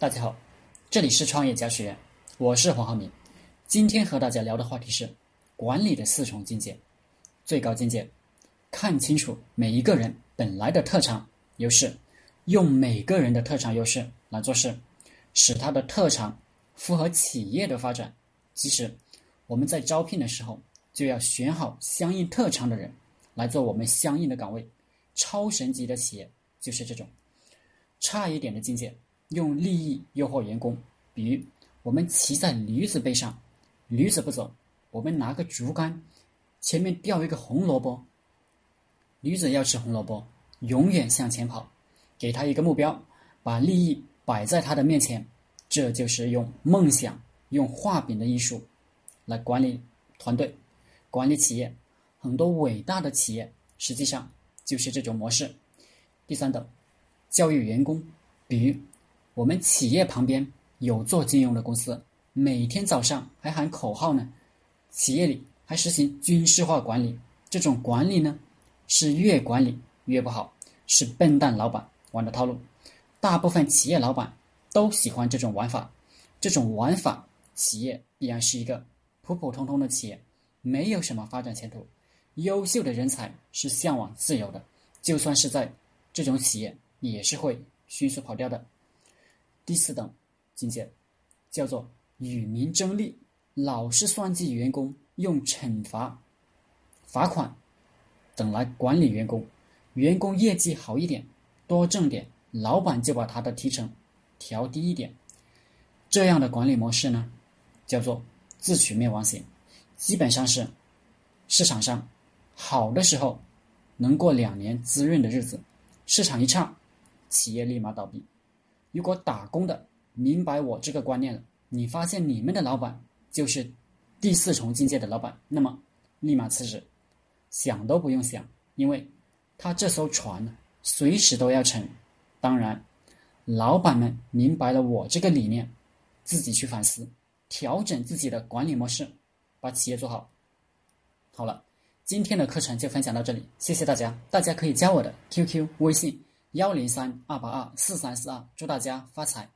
大家好，这里是创业家学院，我是黄浩明。今天和大家聊的话题是管理的四重境界。最高境界，看清楚每一个人本来的特长优势，用每个人的特长优势来做事，使他的特长符合企业的发展。其实我们在招聘的时候就要选好相应特长的人来做我们相应的岗位。超神级的企业就是这种。差一点的境界，用利益诱惑员工，比如我们骑在驴子背上，驴子不走，我们拿个竹竿，前面吊一个红萝卜，驴子要吃红萝卜，永远向前跑，给他一个目标，把利益摆在他的面前，这就是用梦想、用画饼的艺术来管理团队、管理企业。很多伟大的企业实际上就是这种模式。第三等。教育员工，比如我们企业旁边有做金融的公司，每天早上还喊口号呢。企业里还实行军事化管理，这种管理呢是越管理越不好，是笨蛋老板玩的套路。大部分企业老板都喜欢这种玩法，这种玩法企业必然是一个普普通通的企业，没有什么发展前途。优秀的人才是向往自由的，就算是在这种企业。也是会迅速跑掉的。第四等境界叫做与民争利，老是算计员工，用惩罚、罚款等来管理员工。员工业绩好一点，多挣点，老板就把他的提成调低一点。这样的管理模式呢，叫做自取灭亡型。基本上是市场上好的时候能过两年滋润的日子，市场一差。企业立马倒闭。如果打工的明白我这个观念了，你发现你们的老板就是第四重境界的老板，那么立马辞职，想都不用想，因为他这艘船随时都要沉。当然，老板们明白了我这个理念，自己去反思，调整自己的管理模式，把企业做好。好了，今天的课程就分享到这里，谢谢大家。大家可以加我的 QQ 微信。幺零三二八二四三四二，祝大家发财！